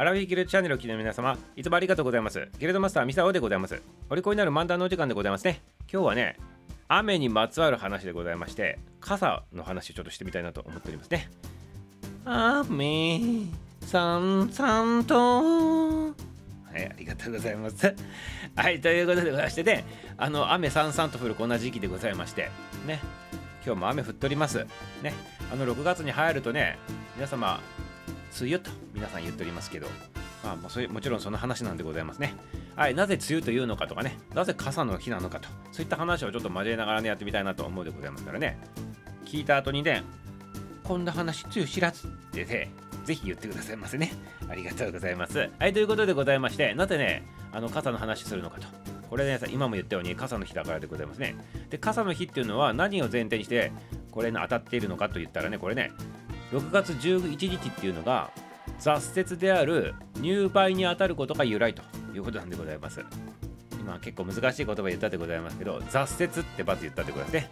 アラフィギルチャンネルを聞いての皆様、いつもありがとうございます。ギルドマスターミサオでございます。お利口になる漫談のお時間でございますね。今日はね、雨にまつわる話でございまして、傘の話をちょっとしてみたいなと思っておりますね。雨、さんさんと。はい、ありがとうございます。はい、ということでございましてね、あの、雨さんさんと降るこんな時期でございまして、ね、今日も雨降っております。ね、あの6月に入るとね、皆様、梅雨と皆さん言っておりますけど、まあ、もうそれもちろんその話なんでございますね。はい、なぜ梅雨というのかとかね、なぜ傘の日なのかと、そういった話をちょっと交えながらね、やってみたいなと思うでございますからね、聞いた後にね、こんな話、梅雨知らずってね、ぜひ言ってくださいませね。ありがとうございます。はい、ということでございまして、なぜね、あの傘の話するのかと。これね、今も言ったように傘の日だからでございますね。で、傘の日っていうのは何を前提にして、これに当たっているのかと言ったらね、これね、6月11日っていうのが、雑雪である入梅に当たることが由来ということなんでございます。今結構難しい言葉言ったでございますけど、雑雪ってまず言ったでございますね。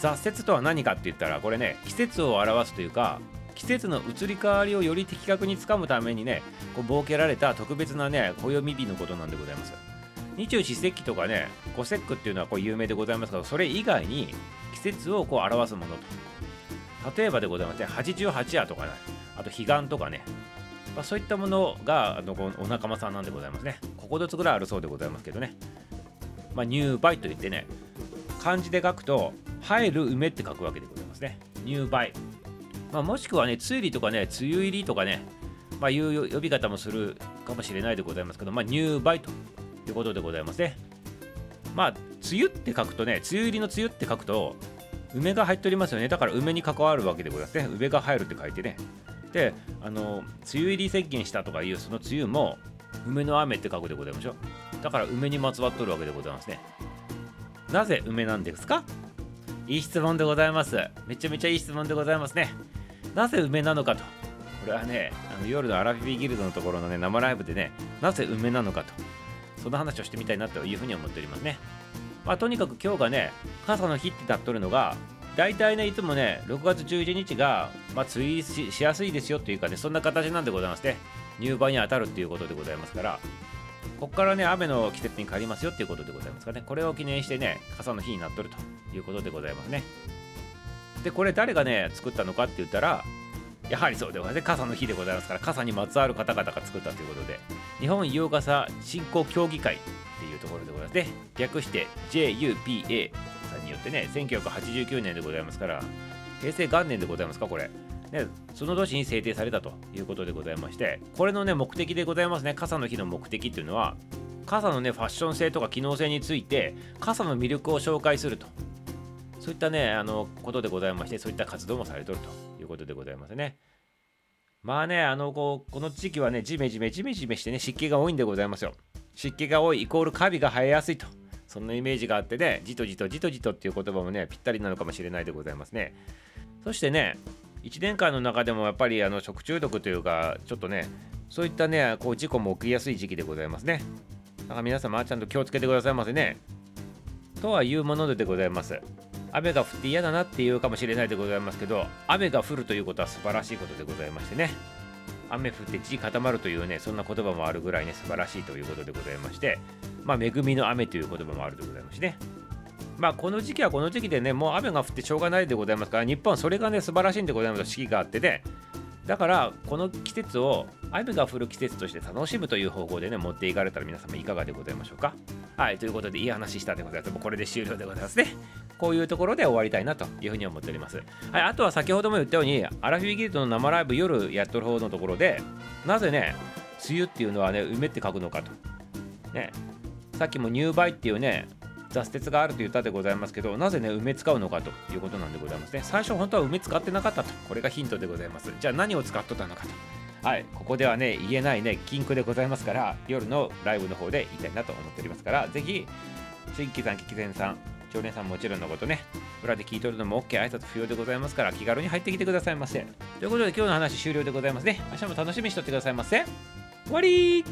雑雪とは何かって言ったら、これね、季節を表すというか、季節の移り変わりをより的確につかむためにね、こう設けられた特別なね、暦日のことなんでございます。日中四節気とかね、五節句っていうのはこう有名でございますが、それ以外に季節をこう表すものと。例えばでございますね、八十八夜とかね、あと彼岸とかね、まあ、そういったものがあのこのお仲間さんなんでございますね。9つぐらいあるそうでございますけどね。まあ、入梅といってね、漢字で書くと、入る梅って書くわけでございますね。入梅。まあ、もしくはね、梅雨入りとかね、梅雨入りとかね、まあ、いう呼び方もするかもしれないでございますけど、まあ、入梅ということでございますね。まあ、梅雨って書くとね、梅雨入りの梅雨って書くと、梅が入っておりますよね。だから梅に関わるわけでございますね。梅が入るって書いてね。で、あの、梅雨入り宣言したとかいうその梅雨も、梅の雨って書くでございましょう。だから梅にまつわっとるわけでございますね。なぜ梅なんですか？いい質問でございます。めちゃめちゃいい質問でございますね。なぜ梅なのかと。これはね、あの夜のアラフィビギルドのところのね、生ライブでね、なぜ梅なのかと。その話をしてみたいなというふうに思っておりますね。まあ、とにかく今日がね、傘の日ってなっとるのが、大体ね、いつもね、6月11日が、まあ、梅雨ししやすいですよっていうかね、そんな形なんでございますね。入梅に当たるっていうことでございますから、ここからね、雨の季節に変わりますよっていうことでございますかね、これを記念してね、傘の日になっとるということでございますね。で、これ誰がね、作ったのかって言ったら、やはりそうでございますね、傘の日でございますから、傘にまつわる方々が作ったということで、日本洋傘振興協議会ところでございますね。略して JUPA さんによってね、1989年でございますから、平成元年でございますか、これ。ね、その年に制定されたということでございまして、これのね、目的でございますね、傘の日の目的っていうのは、傘のね、ファッション性とか機能性について、傘の魅力を紹介すると。そういったね、あの、ことでございまして、そういった活動もされてるということでございますね。まあね、あの、こう、この時期はね、ジメジメジメジメしてね、湿気が多いんでございますよ。湿気が多いイコールカビが生えやすいと。そんなイメージがあってね、じとじとじとじとっていう言葉もね、ぴったりなのかもしれないでございますね。そしてね、1年間の中でもやっぱりあの食中毒というか、ちょっとね、そういったね、こう事故も起きやすい時期でございますね。だから皆様、ちゃんと気をつけてくださいませね。とはいうものでございます。雨が降って嫌だなっていうかもしれないでございますけど、雨が降るということは素晴らしいことでございましてね。雨降って地固まるというね、そんな言葉もあるぐらいね、素晴らしいということでございまして、まあ、恵みの雨という言葉もあるでございますしね。まあ、この時期はこの時期でね、もう雨が降ってしょうがないでございますから、日本それがね、素晴らしいんでございます、四季があってね。だから、この季節を雨が降る季節として楽しむという方向でね、持っていかれたら皆様いかがでございましょうか？はい、ということで、いい話したでございます。もうこれで終了でございますね。こういうところで終わりたいなというふうに思っております。はい、あとは先ほども言ったように、アラフィビギルドの生ライブ夜やっとる方のところで、なぜね、梅雨っていうのはね、梅って書くのかと。ね、さっきも入梅っていうね、雑鉄があると言ったでございますけど、なぜね、梅使うのかということなんでございますね。最初本当は梅使ってなかったと。これがヒントでございます。じゃあ何を使っとったのかと。はい、ここではね、言えないね、禁句でございますから、夜のライブの方で言いたいなと思っておりますから、ぜひ、新規さん、キキゼンさん、常連さんもちろんのことね、裏で聞いとるのも OK、挨拶不要でございますから、気軽に入ってきてくださいませ。ということで、今日の話終了でございますね。明日も楽しみにしとってくださいませ。終わり